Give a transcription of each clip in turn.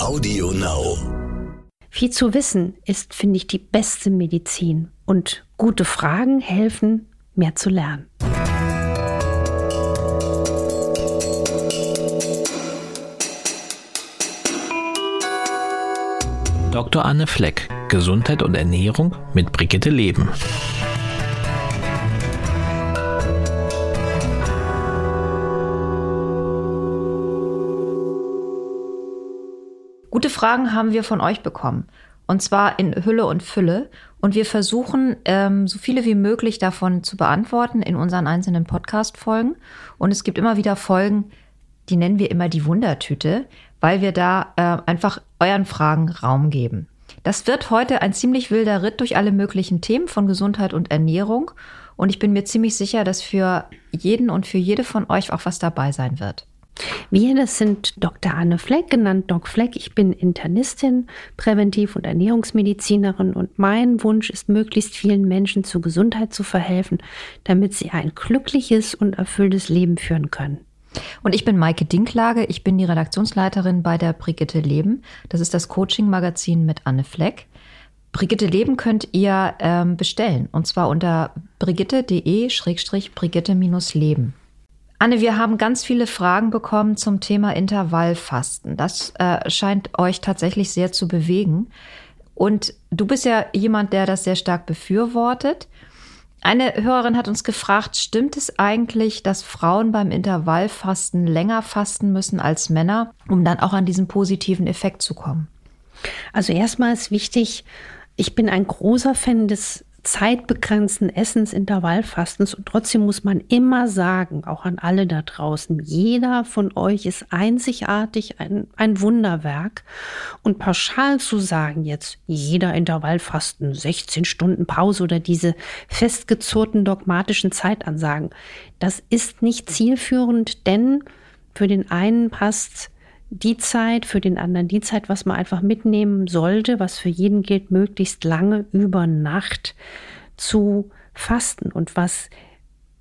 Audio Now. Viel zu wissen ist, finde ich, die beste Medizin. Und gute Fragen helfen, mehr zu lernen. Dr. Anne Fleck, Gesundheit und Ernährung mit Brigitte Leben. Fragen haben wir von euch bekommen. Und zwar in Hülle und Fülle. Und wir versuchen, ähm, so viele wie möglich davon zu beantworten in unseren einzelnen Podcast-Folgen. Und es gibt immer wieder Folgen, die nennen wir immer die Wundertüte, weil wir da äh, einfach euren Fragen Raum geben. Das wird heute ein ziemlich wilder Ritt durch alle möglichen Themen von Gesundheit und Ernährung. Und ich bin mir ziemlich sicher, dass für jeden und für jede von euch auch was dabei sein wird. Wir, das sind Dr. Anne Fleck, genannt Doc Fleck. Ich bin Internistin, Präventiv- und Ernährungsmedizinerin und mein Wunsch ist, möglichst vielen Menschen zur Gesundheit zu verhelfen, damit sie ein glückliches und erfülltes Leben führen können. Und ich bin Maike Dinklage, ich bin die Redaktionsleiterin bei der Brigitte Leben. Das ist das Coaching-Magazin mit Anne Fleck. Brigitte Leben könnt ihr ähm, bestellen und zwar unter brigitte.de-brigitte-leben. Anne, wir haben ganz viele Fragen bekommen zum Thema Intervallfasten. Das äh, scheint euch tatsächlich sehr zu bewegen. Und du bist ja jemand, der das sehr stark befürwortet. Eine Hörerin hat uns gefragt, stimmt es eigentlich, dass Frauen beim Intervallfasten länger fasten müssen als Männer, um dann auch an diesen positiven Effekt zu kommen? Also erstmal ist wichtig, ich bin ein großer Fan des zeitbegrenzten Essensintervallfastens. Und trotzdem muss man immer sagen, auch an alle da draußen, jeder von euch ist einzigartig, ein, ein Wunderwerk. Und pauschal zu sagen, jetzt jeder Intervallfasten, 16 Stunden Pause oder diese festgezurrten dogmatischen Zeitansagen, das ist nicht zielführend, denn für den einen passt die Zeit, für den anderen die Zeit, was man einfach mitnehmen sollte, was für jeden gilt, möglichst lange über Nacht zu fasten. Und was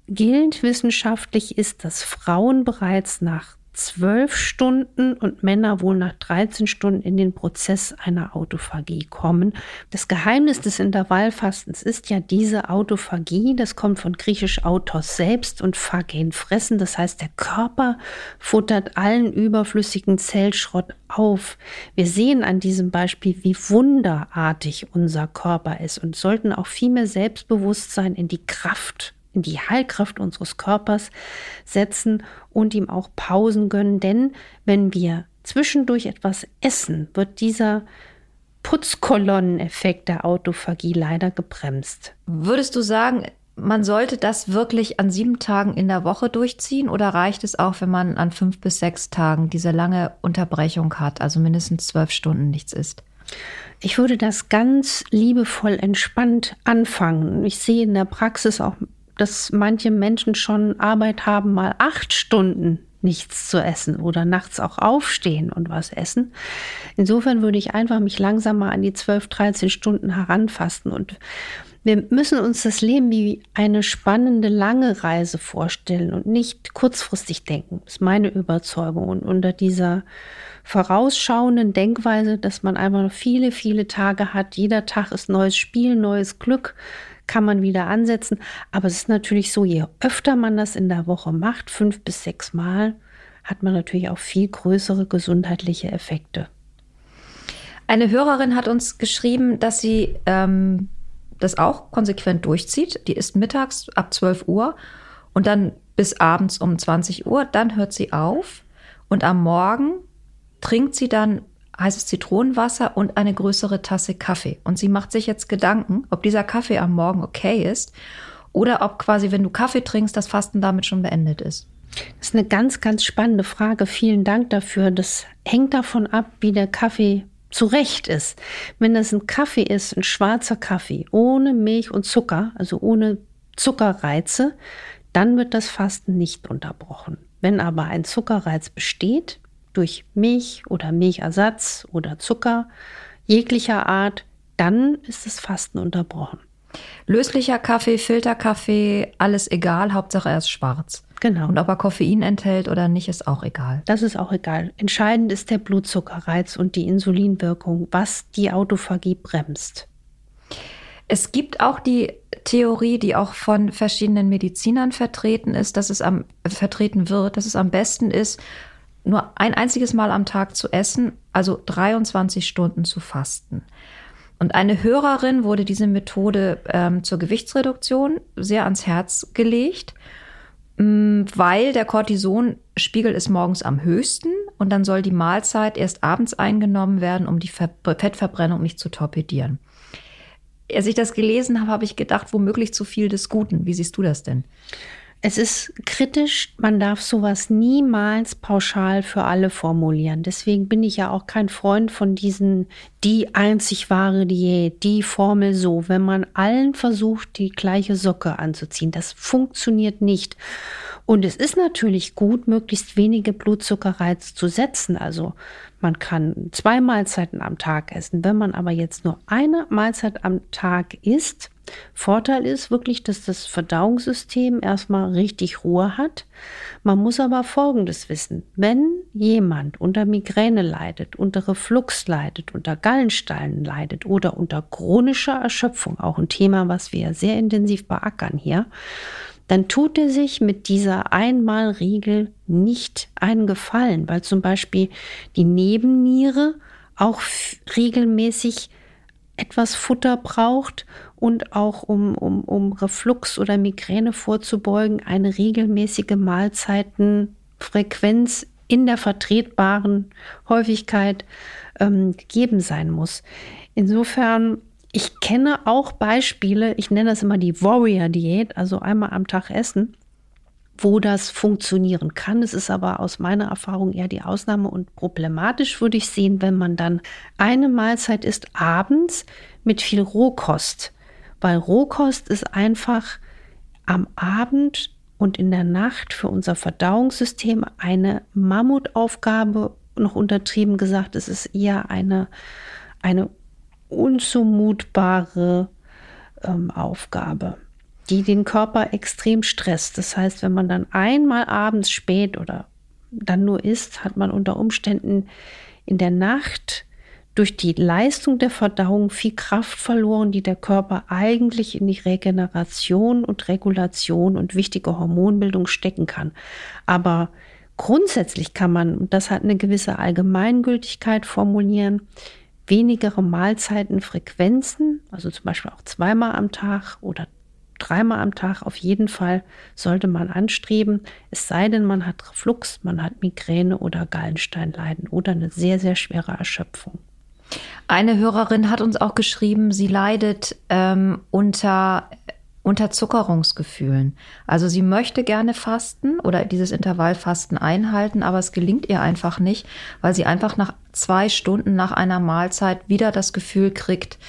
gilt wissenschaftlich ist, dass Frauen bereits nach zwölf Stunden und Männer wohl nach 13 Stunden in den Prozess einer Autophagie kommen. Das Geheimnis des Intervallfastens ist ja diese Autophagie. Das kommt von griechisch Autos selbst und Phagen fressen. Das heißt, der Körper futtert allen überflüssigen Zellschrott auf. Wir sehen an diesem Beispiel, wie wunderartig unser Körper ist und sollten auch viel mehr Selbstbewusstsein in die Kraft die Heilkraft unseres Körpers setzen und ihm auch Pausen gönnen. Denn wenn wir zwischendurch etwas essen, wird dieser Putzkolonneneffekt der Autophagie leider gebremst. Würdest du sagen, man sollte das wirklich an sieben Tagen in der Woche durchziehen oder reicht es auch, wenn man an fünf bis sechs Tagen diese lange Unterbrechung hat, also mindestens zwölf Stunden nichts isst? Ich würde das ganz liebevoll entspannt anfangen. Ich sehe in der Praxis auch dass manche Menschen schon Arbeit haben, mal acht Stunden nichts zu essen oder nachts auch aufstehen und was essen. Insofern würde ich einfach mich langsam mal an die 12, 13 Stunden heranfassen und wir müssen uns das Leben wie eine spannende, lange Reise vorstellen und nicht kurzfristig denken. Das ist meine Überzeugung. Und unter dieser vorausschauenden Denkweise, dass man einfach noch viele, viele Tage hat, jeder Tag ist neues Spiel, neues Glück, kann man wieder ansetzen. Aber es ist natürlich so, je öfter man das in der Woche macht, fünf bis sechs Mal, hat man natürlich auch viel größere gesundheitliche Effekte. Eine Hörerin hat uns geschrieben, dass sie ähm, das auch konsequent durchzieht. Die ist mittags ab 12 Uhr und dann bis abends um 20 Uhr. Dann hört sie auf und am Morgen trinkt sie dann heißes Zitronenwasser und eine größere Tasse Kaffee. Und sie macht sich jetzt Gedanken, ob dieser Kaffee am Morgen okay ist oder ob quasi, wenn du Kaffee trinkst, das Fasten damit schon beendet ist. Das ist eine ganz, ganz spannende Frage. Vielen Dank dafür. Das hängt davon ab, wie der Kaffee zurecht ist. Wenn das ein Kaffee ist, ein schwarzer Kaffee, ohne Milch und Zucker, also ohne Zuckerreize, dann wird das Fasten nicht unterbrochen. Wenn aber ein Zuckerreiz besteht, durch Milch oder Milchersatz oder Zucker jeglicher Art, dann ist das Fasten unterbrochen. Löslicher Kaffee, Filterkaffee, alles egal, Hauptsache er ist schwarz. Genau. Und ob er Koffein enthält oder nicht, ist auch egal. Das ist auch egal. Entscheidend ist der Blutzuckerreiz und die Insulinwirkung, was die Autophagie bremst. Es gibt auch die Theorie, die auch von verschiedenen Medizinern vertreten ist, dass es am vertreten wird, dass es am besten ist, nur ein einziges Mal am Tag zu essen, also 23 Stunden zu fasten. Und eine Hörerin wurde diese Methode ähm, zur Gewichtsreduktion sehr ans Herz gelegt, mm, weil der Cortisonspiegel ist morgens am höchsten und dann soll die Mahlzeit erst abends eingenommen werden, um die Ver Fettverbrennung nicht zu torpedieren. Als ich das gelesen habe, habe ich gedacht, womöglich zu viel des Guten. Wie siehst du das denn? Es ist kritisch, man darf sowas niemals pauschal für alle formulieren. Deswegen bin ich ja auch kein Freund von diesen die einzig wahre Diät, die Formel so, wenn man allen versucht, die gleiche Socke anzuziehen. Das funktioniert nicht. Und es ist natürlich gut, möglichst wenige Blutzuckerreiz zu setzen. Also man kann zwei Mahlzeiten am Tag essen. Wenn man aber jetzt nur eine Mahlzeit am Tag isst, Vorteil ist wirklich, dass das Verdauungssystem erstmal richtig Ruhe hat. Man muss aber Folgendes wissen. Wenn jemand unter Migräne leidet, unter Reflux leidet, unter Gallensteinen leidet oder unter chronischer Erschöpfung, auch ein Thema, was wir sehr intensiv beackern hier, dann tut er sich mit dieser Einmalregel nicht einen Gefallen, weil zum Beispiel die Nebenniere auch regelmäßig etwas Futter braucht und auch um, um, um Reflux oder Migräne vorzubeugen, eine regelmäßige Mahlzeitenfrequenz in der vertretbaren Häufigkeit ähm, gegeben sein muss. Insofern, ich kenne auch Beispiele, ich nenne das immer die Warrior-Diät, also einmal am Tag essen, wo das funktionieren kann. Es ist aber aus meiner Erfahrung eher die Ausnahme und problematisch würde ich sehen, wenn man dann eine Mahlzeit isst abends mit viel Rohkost, weil Rohkost ist einfach am Abend und in der Nacht für unser Verdauungssystem eine Mammutaufgabe, noch untertrieben gesagt, es ist eher eine, eine unzumutbare ähm, Aufgabe die den Körper extrem stresst. Das heißt, wenn man dann einmal abends spät oder dann nur isst, hat man unter Umständen in der Nacht durch die Leistung der Verdauung viel Kraft verloren, die der Körper eigentlich in die Regeneration und Regulation und wichtige Hormonbildung stecken kann. Aber grundsätzlich kann man, und das hat eine gewisse Allgemeingültigkeit formulieren, wenigere Mahlzeitenfrequenzen, also zum Beispiel auch zweimal am Tag oder dreimal am Tag auf jeden Fall sollte man anstreben, es sei denn, man hat Reflux, man hat Migräne oder Gallensteinleiden oder eine sehr, sehr schwere Erschöpfung. Eine Hörerin hat uns auch geschrieben, sie leidet ähm, unter Unterzuckerungsgefühlen. Also sie möchte gerne fasten oder dieses Intervallfasten einhalten, aber es gelingt ihr einfach nicht, weil sie einfach nach zwei Stunden nach einer Mahlzeit wieder das Gefühl kriegt,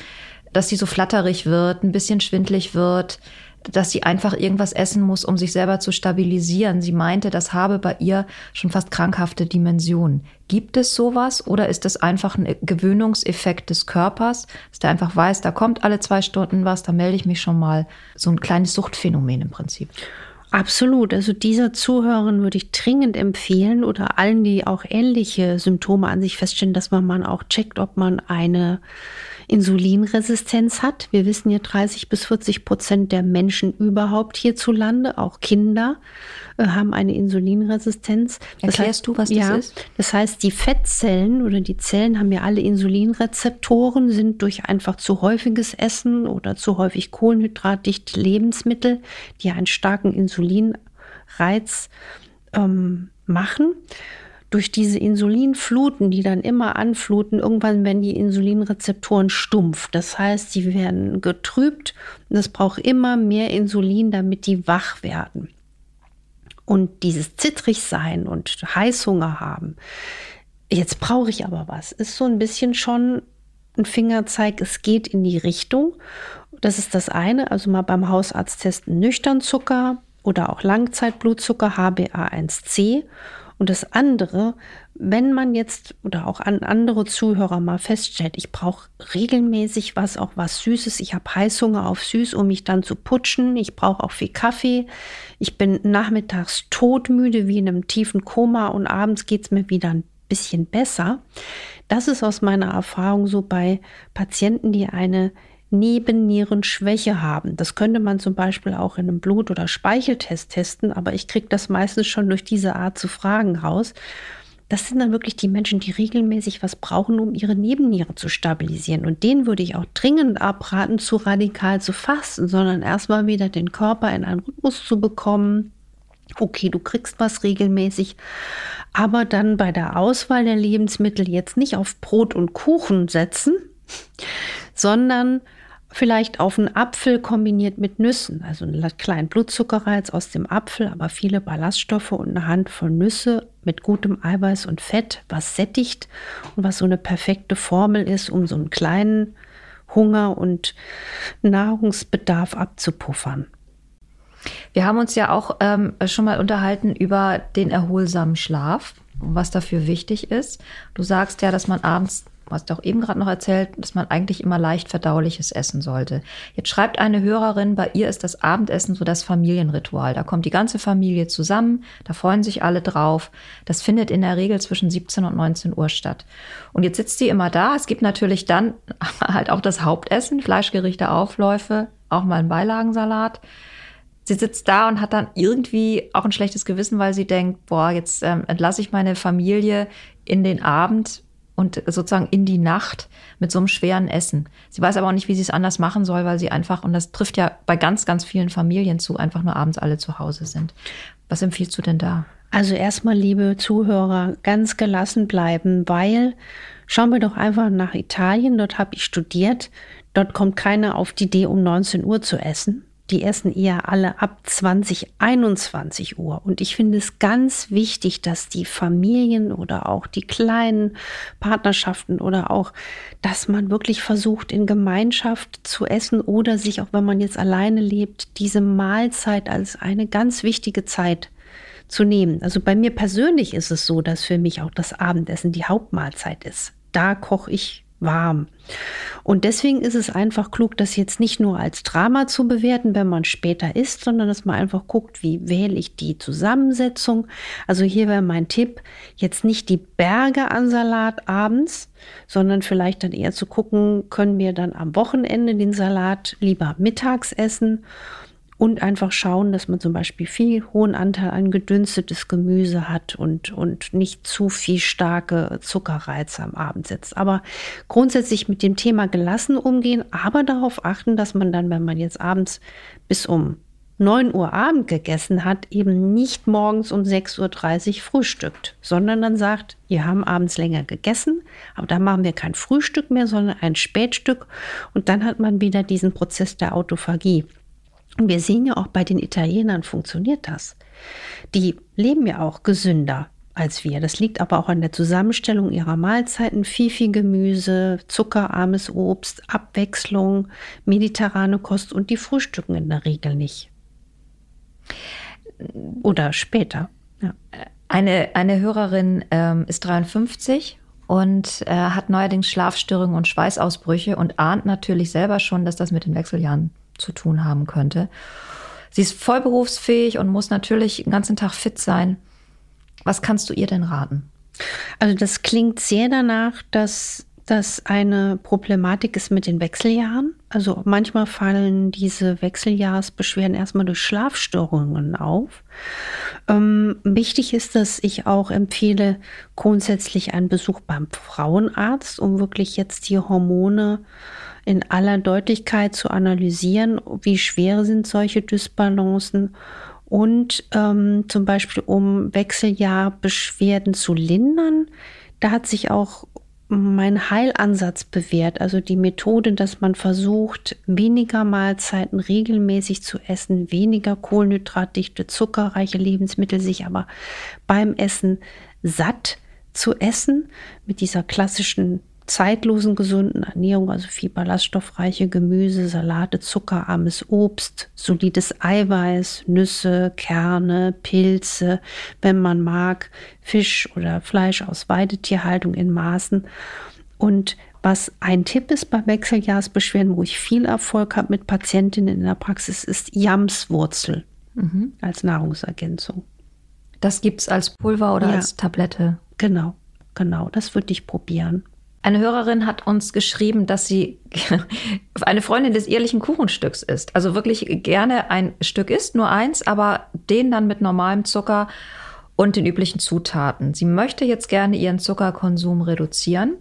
dass sie so flatterig wird, ein bisschen schwindlig wird, dass sie einfach irgendwas essen muss, um sich selber zu stabilisieren. Sie meinte, das habe bei ihr schon fast krankhafte Dimensionen. Gibt es sowas oder ist das einfach ein Gewöhnungseffekt des Körpers, dass der einfach weiß, da kommt alle zwei Stunden was, da melde ich mich schon mal. So ein kleines Suchtphänomen im Prinzip. Absolut. Also dieser Zuhörerin würde ich dringend empfehlen oder allen, die auch ähnliche Symptome an sich feststellen, dass man mal auch checkt, ob man eine Insulinresistenz hat. Wir wissen ja 30 bis 40 Prozent der Menschen überhaupt hierzulande, auch Kinder, äh, haben eine Insulinresistenz. Das Erklärst heißt, du, was das ja, ist? Das heißt, die Fettzellen oder die Zellen haben ja alle Insulinrezeptoren, sind durch einfach zu häufiges Essen oder zu häufig kohlenhydratdichte Lebensmittel, die einen starken Insulinreiz ähm, machen durch diese Insulinfluten, die dann immer anfluten, irgendwann werden die Insulinrezeptoren stumpf. Das heißt, sie werden getrübt und es braucht immer mehr Insulin, damit die wach werden. Und dieses Zittrigsein und Heißhunger haben. Jetzt brauche ich aber was. Ist so ein bisschen schon ein Fingerzeig, es geht in die Richtung. Das ist das eine. Also mal beim Hausarzt testen nüchtern Zucker oder auch Langzeitblutzucker HbA1c Und das andere, wenn man jetzt oder auch an andere Zuhörer mal feststellt, ich brauche regelmäßig was, auch was Süßes, ich habe Heißhunger auf Süß, um mich dann zu putschen, ich brauche auch viel Kaffee, ich bin nachmittags todmüde wie in einem tiefen Koma und abends geht es mir wieder ein bisschen besser. Das ist aus meiner Erfahrung so bei Patienten, die eine Nebennierenschwäche haben. Das könnte man zum Beispiel auch in einem Blut- oder Speicheltest testen, aber ich kriege das meistens schon durch diese Art zu Fragen raus. Das sind dann wirklich die Menschen, die regelmäßig was brauchen, um ihre Nebenniere zu stabilisieren. Und denen würde ich auch dringend abraten, zu radikal zu fasten, sondern erstmal wieder den Körper in einen Rhythmus zu bekommen. Okay, du kriegst was regelmäßig, aber dann bei der Auswahl der Lebensmittel jetzt nicht auf Brot und Kuchen setzen, sondern vielleicht auf einen Apfel kombiniert mit Nüssen, also einen kleinen Blutzuckerreiz aus dem Apfel, aber viele Ballaststoffe und eine Handvoll Nüsse mit gutem Eiweiß und Fett, was sättigt und was so eine perfekte Formel ist, um so einen kleinen Hunger und Nahrungsbedarf abzupuffern. Wir haben uns ja auch ähm, schon mal unterhalten über den erholsamen Schlaf, was dafür wichtig ist. Du sagst ja, dass man abends hast du auch eben gerade noch erzählt, dass man eigentlich immer leicht verdauliches essen sollte. Jetzt schreibt eine Hörerin, bei ihr ist das Abendessen so das Familienritual. Da kommt die ganze Familie zusammen, da freuen sich alle drauf. Das findet in der Regel zwischen 17 und 19 Uhr statt. Und jetzt sitzt sie immer da. Es gibt natürlich dann halt auch das Hauptessen, Fleischgerichte, Aufläufe, auch mal ein Beilagensalat. Sie sitzt da und hat dann irgendwie auch ein schlechtes Gewissen, weil sie denkt, boah, jetzt ähm, entlasse ich meine Familie in den Abend und sozusagen in die Nacht mit so einem schweren Essen. Sie weiß aber auch nicht, wie sie es anders machen soll, weil sie einfach, und das trifft ja bei ganz, ganz vielen Familien zu, einfach nur abends alle zu Hause sind. Was empfiehlst du denn da? Also erstmal, liebe Zuhörer, ganz gelassen bleiben, weil schauen wir doch einfach nach Italien. Dort habe ich studiert. Dort kommt keiner auf die Idee, um 19 Uhr zu essen die essen eher alle ab 20, 21 Uhr. Und ich finde es ganz wichtig, dass die Familien oder auch die kleinen Partnerschaften oder auch, dass man wirklich versucht, in Gemeinschaft zu essen oder sich, auch wenn man jetzt alleine lebt, diese Mahlzeit als eine ganz wichtige Zeit zu nehmen. Also bei mir persönlich ist es so, dass für mich auch das Abendessen die Hauptmahlzeit ist. Da koche ich warm. Und deswegen ist es einfach klug, das jetzt nicht nur als Drama zu bewerten, wenn man später isst, sondern dass man einfach guckt, wie wähle ich die Zusammensetzung. Also hier wäre mein Tipp, jetzt nicht die Berge an Salat abends, sondern vielleicht dann eher zu gucken, können wir dann am Wochenende den Salat lieber mittags essen und einfach schauen, dass man zum Beispiel viel hohen Anteil an gedünstetes Gemüse hat und, und nicht zu viel starke Zuckerreize am Abend setzt. Aber grundsätzlich mit dem Thema gelassen umgehen, aber darauf achten, dass man dann, wenn man jetzt abends bis um 9 Uhr Abend gegessen hat, eben nicht morgens um 6.30 Uhr frühstückt, sondern dann sagt, wir haben abends länger gegessen, aber da machen wir kein Frühstück mehr, sondern ein Spätstück und dann hat man wieder diesen Prozess der Autophagie. Und wir sehen ja auch bei den Italienern funktioniert das. Die leben ja auch gesünder als wir. Das liegt aber auch an der Zusammenstellung ihrer Mahlzeiten. Viel, viel Gemüse, zuckerarmes Obst, Abwechslung, mediterrane Kost und die frühstücken in der Regel nicht. Oder später. Ja. Eine, eine Hörerin ähm, ist 53 und äh, hat neuerdings Schlafstörungen und Schweißausbrüche und ahnt natürlich selber schon, dass das mit den Wechseljahren zu tun haben könnte. Sie ist voll berufsfähig und muss natürlich den ganzen Tag fit sein. Was kannst du ihr denn raten? Also das klingt sehr danach, dass das eine Problematik ist mit den Wechseljahren. Also manchmal fallen diese Wechseljahrsbeschwerden erstmal durch Schlafstörungen auf. Ähm, wichtig ist, dass ich auch empfehle, grundsätzlich einen Besuch beim Frauenarzt, um wirklich jetzt die Hormone in aller Deutlichkeit zu analysieren, wie schwer sind solche Dysbalancen und ähm, zum Beispiel um Wechseljahrbeschwerden zu lindern. Da hat sich auch mein Heilansatz bewährt, also die Methode, dass man versucht, weniger Mahlzeiten regelmäßig zu essen, weniger kohlenhydratdichte, zuckerreiche Lebensmittel, sich aber beim Essen satt zu essen, mit dieser klassischen zeitlosen gesunden Ernährung, also viel ballaststoffreiche Gemüse, Salate, zuckerarmes Obst, solides Eiweiß, Nüsse, Kerne, Pilze, wenn man mag, Fisch oder Fleisch aus Weidetierhaltung in Maßen. Und was ein Tipp ist bei Wechseljahrsbeschwerden, wo ich viel Erfolg habe mit Patientinnen in der Praxis, ist Jamswurzel mhm. als Nahrungsergänzung. Das gibt es als Pulver oder ja, als Tablette? Genau, genau, das würde ich probieren. Eine Hörerin hat uns geschrieben, dass sie eine Freundin des ehrlichen Kuchenstücks ist. Also wirklich gerne ein Stück isst, nur eins, aber den dann mit normalem Zucker und den üblichen Zutaten. Sie möchte jetzt gerne ihren Zuckerkonsum reduzieren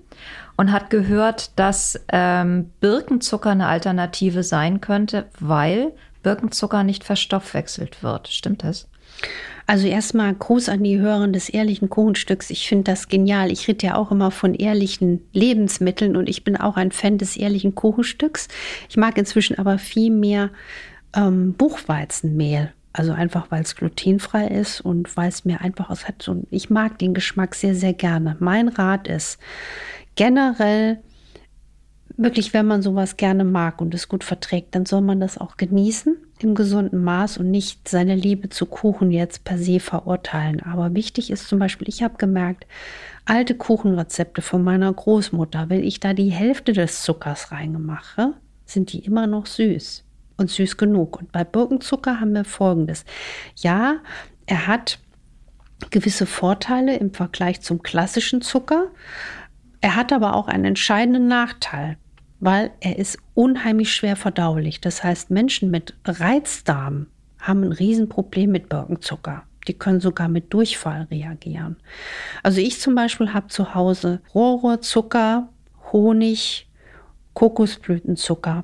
und hat gehört, dass ähm, Birkenzucker eine Alternative sein könnte, weil Birkenzucker nicht verstoffwechselt wird. Stimmt das? Also erstmal Gruß an die Hörerin des ehrlichen Kuchenstücks. Ich finde das genial. Ich rede ja auch immer von ehrlichen Lebensmitteln und ich bin auch ein Fan des ehrlichen Kuchenstücks. Ich mag inzwischen aber viel mehr ähm, Buchweizenmehl. Also einfach, weil es glutenfrei ist und weil es mir einfach aus hat. So, ich mag den Geschmack sehr, sehr gerne. Mein Rat ist, generell wirklich, wenn man sowas gerne mag und es gut verträgt, dann soll man das auch genießen im gesunden Maß und nicht seine Liebe zu Kuchen jetzt per se verurteilen. Aber wichtig ist zum Beispiel, ich habe gemerkt, alte Kuchenrezepte von meiner Großmutter, wenn ich da die Hälfte des Zuckers reingemache, sind die immer noch süß und süß genug. Und bei Birkenzucker haben wir folgendes. Ja, er hat gewisse Vorteile im Vergleich zum klassischen Zucker. Er hat aber auch einen entscheidenden Nachteil, weil er ist unheimlich schwer verdaulich. Das heißt, Menschen mit Reizdarm haben ein Riesenproblem mit Birkenzucker. Die können sogar mit Durchfall reagieren. Also ich zum Beispiel habe zu Hause Rohrzucker, Honig, Kokosblütenzucker.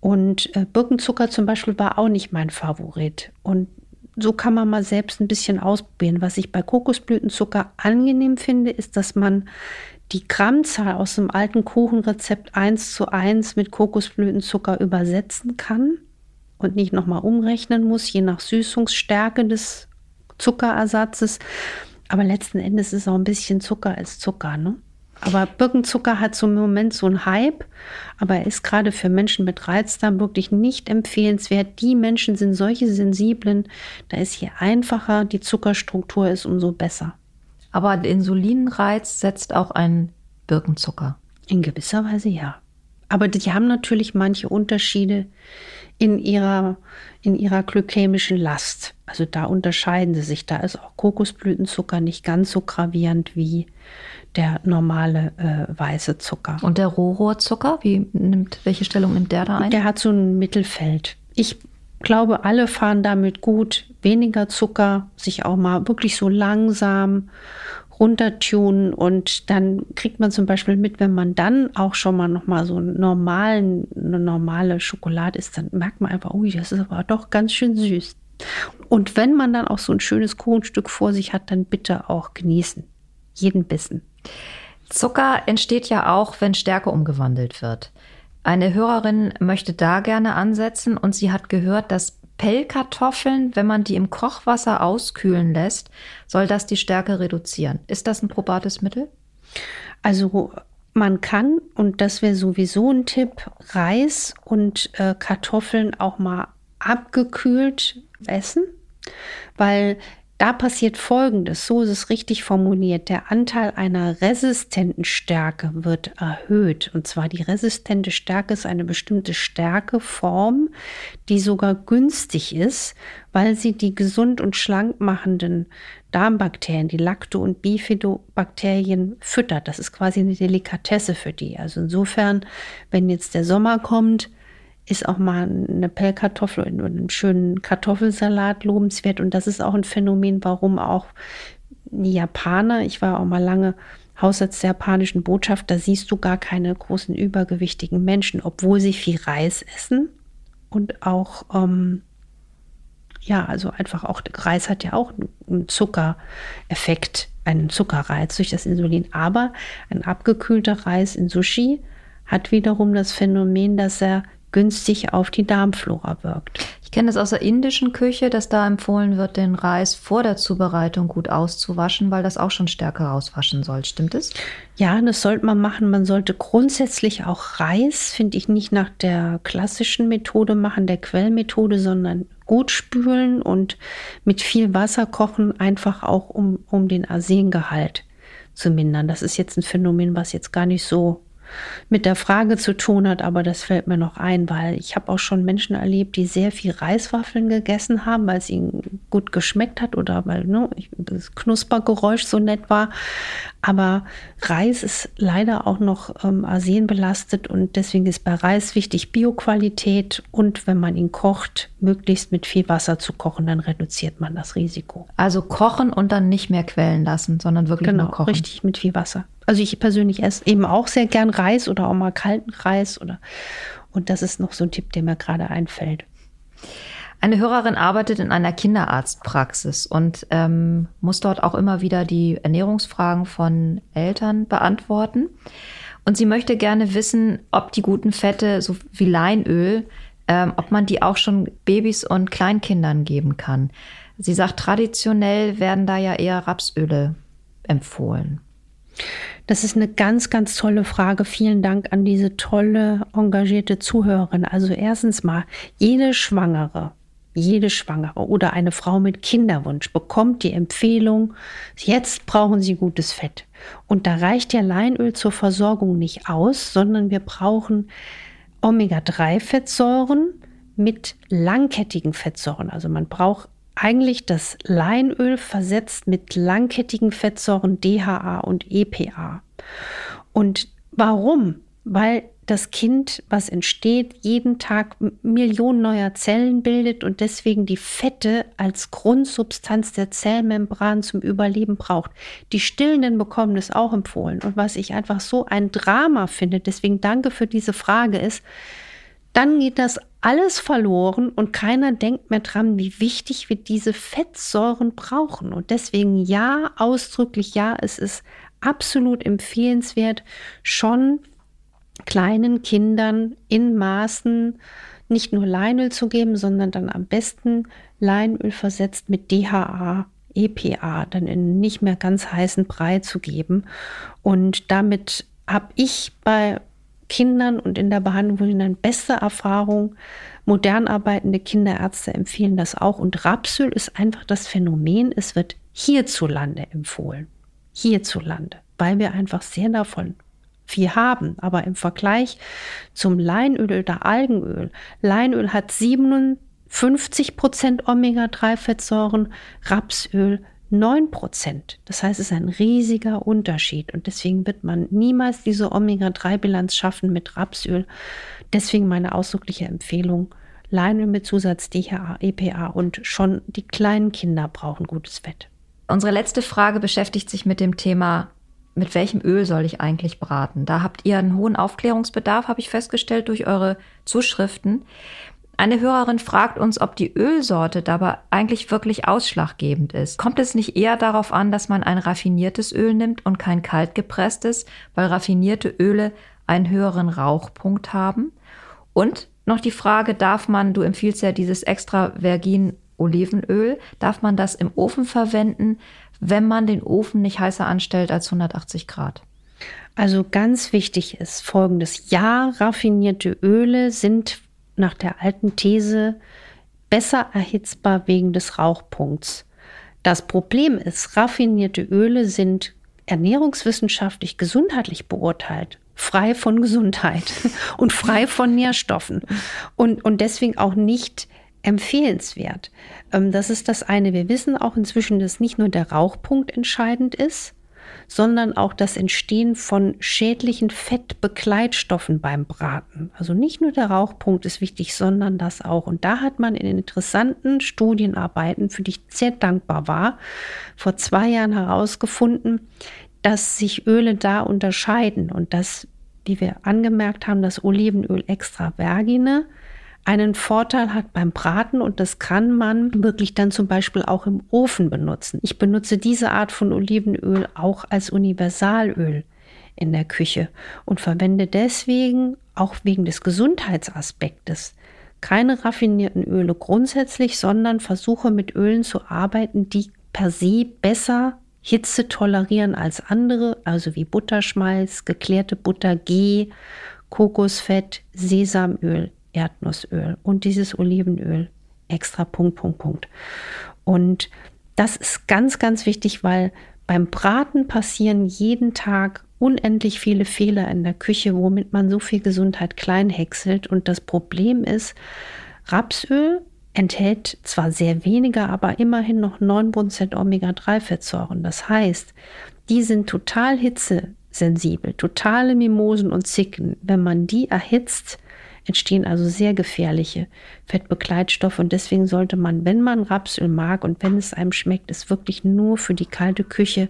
Und äh, Birkenzucker zum Beispiel war auch nicht mein Favorit. Und so kann man mal selbst ein bisschen ausprobieren. Was ich bei Kokosblütenzucker angenehm finde, ist, dass man die Grammzahl aus dem alten Kuchenrezept 1 zu 1 mit Kokosblütenzucker übersetzen kann und nicht nochmal umrechnen muss, je nach Süßungsstärke des Zuckerersatzes. Aber letzten Endes ist auch ein bisschen Zucker als Zucker. Ne? Aber Birkenzucker hat so im Moment so einen Hype, aber er ist gerade für Menschen mit Reizdarm wirklich nicht empfehlenswert. Die Menschen sind solche sensiblen, da ist je einfacher die Zuckerstruktur ist, umso besser. Aber der Insulinreiz setzt auch ein Birkenzucker. In gewisser Weise ja. Aber die haben natürlich manche Unterschiede in ihrer, in ihrer glykämischen Last. Also da unterscheiden sie sich. Da ist auch Kokosblütenzucker nicht ganz so gravierend wie der normale äh, weiße Zucker. Und der Rohrohrzucker, wie nimmt, welche Stellung nimmt der da ein? Der hat so ein Mittelfeld. Ich glaube, alle fahren damit gut. Weniger Zucker, sich auch mal wirklich so langsam runtertunen und dann kriegt man zum Beispiel mit, wenn man dann auch schon mal noch mal so einen normalen, eine normale Schokolade isst, dann merkt man einfach, ui, das ist aber doch ganz schön süß. Und wenn man dann auch so ein schönes Kuchenstück vor sich hat, dann bitte auch genießen. Jeden Bissen. Zucker entsteht ja auch, wenn Stärke umgewandelt wird. Eine Hörerin möchte da gerne ansetzen und sie hat gehört, dass Pellkartoffeln, wenn man die im Kochwasser auskühlen lässt, soll das die Stärke reduzieren. Ist das ein probates Mittel? Also man kann, und das wäre sowieso ein Tipp, Reis und äh, Kartoffeln auch mal abgekühlt essen, weil da passiert Folgendes, so ist es richtig formuliert. Der Anteil einer resistenten Stärke wird erhöht. Und zwar die resistente Stärke ist eine bestimmte Stärkeform, die sogar günstig ist, weil sie die gesund und schlank machenden Darmbakterien, die Lacto- und Bifidobakterien füttert. Das ist quasi eine Delikatesse für die. Also insofern, wenn jetzt der Sommer kommt, ist auch mal eine Pellkartoffel und einen schönen Kartoffelsalat lobenswert. Und das ist auch ein Phänomen, warum auch Japaner, ich war auch mal lange Hausarzt der japanischen Botschaft, da siehst du gar keine großen übergewichtigen Menschen, obwohl sie viel Reis essen und auch, ähm, ja, also einfach auch, Reis hat ja auch einen Zuckereffekt, einen Zuckerreiz durch das Insulin. Aber ein abgekühlter Reis in Sushi hat wiederum das Phänomen, dass er günstig auf die Darmflora wirkt. kenne es aus der indischen Küche, dass da empfohlen wird, den Reis vor der Zubereitung gut auszuwaschen, weil das auch schon stärker rauswaschen soll. Stimmt es? Ja, das sollte man machen. Man sollte grundsätzlich auch Reis, finde ich, nicht nach der klassischen Methode machen, der Quellmethode, sondern gut spülen und mit viel Wasser kochen, einfach auch um, um den Arsengehalt zu mindern. Das ist jetzt ein Phänomen, was jetzt gar nicht so mit der Frage zu tun hat, aber das fällt mir noch ein, weil ich habe auch schon Menschen erlebt, die sehr viel Reiswaffeln gegessen haben, weil es ihnen gut geschmeckt hat oder weil ne, das Knuspergeräusch so nett war. Aber Reis ist leider auch noch ähm, arsenbelastet und deswegen ist bei Reis wichtig Bioqualität und wenn man ihn kocht, möglichst mit viel Wasser zu kochen, dann reduziert man das Risiko. Also kochen und dann nicht mehr quellen lassen, sondern wirklich genau, nur kochen. Richtig mit viel Wasser. Also ich persönlich esse eben auch sehr gern Reis oder auch mal kalten Reis oder und das ist noch so ein Tipp, der mir gerade einfällt. Eine Hörerin arbeitet in einer Kinderarztpraxis und ähm, muss dort auch immer wieder die Ernährungsfragen von Eltern beantworten. Und sie möchte gerne wissen, ob die guten Fette, so wie Leinöl, ähm, ob man die auch schon Babys und Kleinkindern geben kann. Sie sagt, traditionell werden da ja eher Rapsöle empfohlen. Das ist eine ganz, ganz tolle Frage. Vielen Dank an diese tolle, engagierte Zuhörerin. Also erstens mal, jede Schwangere, jede Schwangere oder eine Frau mit Kinderwunsch bekommt die Empfehlung, jetzt brauchen Sie gutes Fett. Und da reicht ja Leinöl zur Versorgung nicht aus, sondern wir brauchen Omega-3-Fettsäuren mit langkettigen Fettsäuren. Also man braucht eigentlich das Leinöl versetzt mit langkettigen Fettsäuren DHA und EPA. Und warum? Weil das Kind, was entsteht, jeden Tag Millionen neuer Zellen bildet und deswegen die Fette als Grundsubstanz der Zellmembran zum Überleben braucht. Die Stillenden bekommen es auch empfohlen. Und was ich einfach so ein Drama finde, deswegen danke für diese Frage, ist, dann geht das alles verloren und keiner denkt mehr dran, wie wichtig wir diese Fettsäuren brauchen. Und deswegen ja, ausdrücklich ja, es ist absolut empfehlenswert, schon kleinen Kindern in Maßen nicht nur Leinöl zu geben, sondern dann am besten Leinöl versetzt mit DHA, EPA, dann in nicht mehr ganz heißen Brei zu geben. Und damit habe ich bei Kindern und in der Behandlung eine beste Erfahrung. Modern arbeitende Kinderärzte empfehlen das auch. Und Rapsöl ist einfach das Phänomen, es wird hierzulande empfohlen. Hierzulande, weil wir einfach sehr davon viel haben. Aber im Vergleich zum Leinöl oder Algenöl, Leinöl hat 57 Prozent Omega-3-Fettsäuren, Rapsöl 9 Prozent. Das heißt, es ist ein riesiger Unterschied und deswegen wird man niemals diese Omega-3-Bilanz schaffen mit Rapsöl. Deswegen meine ausdrückliche Empfehlung, Leinöl mit Zusatz DHA, EPA und schon die kleinen Kinder brauchen gutes Fett. Unsere letzte Frage beschäftigt sich mit dem Thema, mit welchem Öl soll ich eigentlich braten? Da habt ihr einen hohen Aufklärungsbedarf, habe ich festgestellt durch eure Zuschriften. Eine Hörerin fragt uns, ob die Ölsorte dabei eigentlich wirklich ausschlaggebend ist. Kommt es nicht eher darauf an, dass man ein raffiniertes Öl nimmt und kein kaltgepresstes, weil raffinierte Öle einen höheren Rauchpunkt haben? Und noch die Frage, darf man, du empfiehlst ja dieses extra Vergin Olivenöl, darf man das im Ofen verwenden, wenn man den Ofen nicht heißer anstellt als 180 Grad? Also ganz wichtig ist folgendes. Ja, raffinierte Öle sind nach der alten These besser erhitzbar wegen des Rauchpunkts. Das Problem ist, raffinierte Öle sind ernährungswissenschaftlich gesundheitlich beurteilt, frei von Gesundheit und frei von Nährstoffen und, und deswegen auch nicht empfehlenswert. Ähm, das ist das eine. Wir wissen auch inzwischen, dass nicht nur der Rauchpunkt entscheidend ist, sondern auch das Entstehen von schädlichen Fettbegleitstoffen beim Braten. Also nicht nur der Rauchpunkt ist wichtig, sondern das auch. Und da hat man in interessanten Studienarbeiten, für die ich sehr dankbar war, vor zwei Jahren herausgefunden, dass sich Öle da unterscheiden und dass, wie wir angemerkt haben, das Olivenöl extra vergine einen Vorteil hat beim Braten und das kann man wirklich dann zum Beispiel auch im Ofen benutzen. Ich benutze diese Art von Olivenöl auch als Universalöl in der Küche und verwende deswegen auch wegen des Gesundheitsaspektes keine raffinierten Öle grundsätzlich, sondern versuche mit Ölen zu arbeiten, die per se besser Hitze tolerieren als andere, also wie Butterschmalz, geklärte Butter, Ghee, Kokosfett, Sesamöl, Erdnussöl und dieses Olivenöl. Extra Punkt, Punkt, Punkt. Und das ist ganz, ganz wichtig, weil beim Braten passieren jeden Tag unendlich viele Fehler in der Küche, womit man so viel Gesundheit kleinhäckselt. Und das Problem ist, Rapsöl enthält zwar sehr weniger, aber immerhin noch 9% Omega-3-Fettsäuren. Das heißt, die sind total hitzesensibel, totale Mimosen und Zicken. Wenn man die erhitzt, entstehen also sehr gefährliche Fettbegleitstoffe und deswegen sollte man, wenn man Rapsöl mag und wenn es einem schmeckt, es wirklich nur für die kalte Küche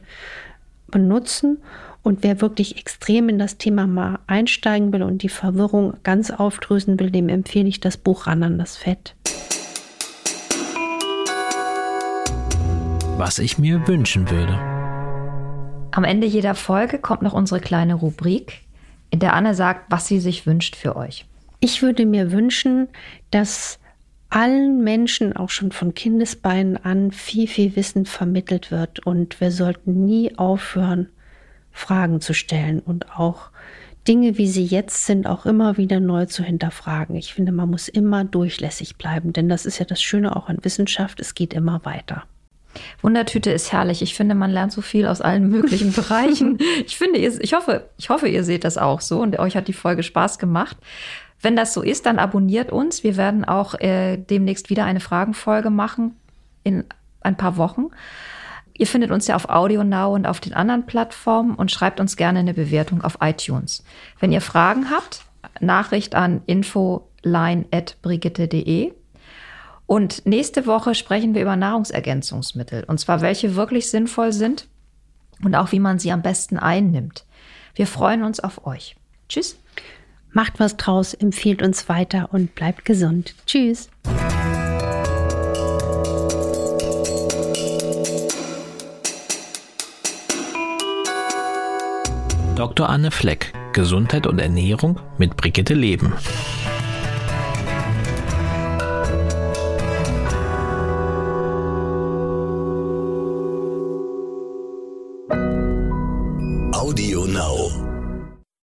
benutzen und wer wirklich extrem in das Thema mal einsteigen will und die Verwirrung ganz aufdrösen will, dem empfehle ich das Buch Ran an das Fett. Was ich mir wünschen würde. Am Ende jeder Folge kommt noch unsere kleine Rubrik, in der Anne sagt, was sie sich wünscht für euch. Ich würde mir wünschen, dass allen Menschen auch schon von Kindesbeinen an viel, viel Wissen vermittelt wird und wir sollten nie aufhören, Fragen zu stellen und auch Dinge, wie sie jetzt sind, auch immer wieder neu zu hinterfragen. Ich finde, man muss immer durchlässig bleiben, denn das ist ja das Schöne auch an Wissenschaft, es geht immer weiter. Wundertüte ist herrlich. Ich finde, man lernt so viel aus allen möglichen Bereichen. Ich finde, ich hoffe, ich hoffe, ihr seht das auch so und euch hat die Folge Spaß gemacht. Wenn das so ist, dann abonniert uns. Wir werden auch äh, demnächst wieder eine Fragenfolge machen in ein paar Wochen. Ihr findet uns ja auf Audio Now und auf den anderen Plattformen und schreibt uns gerne eine Bewertung auf iTunes. Wenn ihr Fragen habt, Nachricht an infoline.brigitte.de. Und nächste Woche sprechen wir über Nahrungsergänzungsmittel. Und zwar welche wirklich sinnvoll sind und auch wie man sie am besten einnimmt. Wir freuen uns auf euch. Tschüss. Macht was draus, empfiehlt uns weiter und bleibt gesund. Tschüss. Dr. Anne Fleck, Gesundheit und Ernährung mit Brigitte Leben.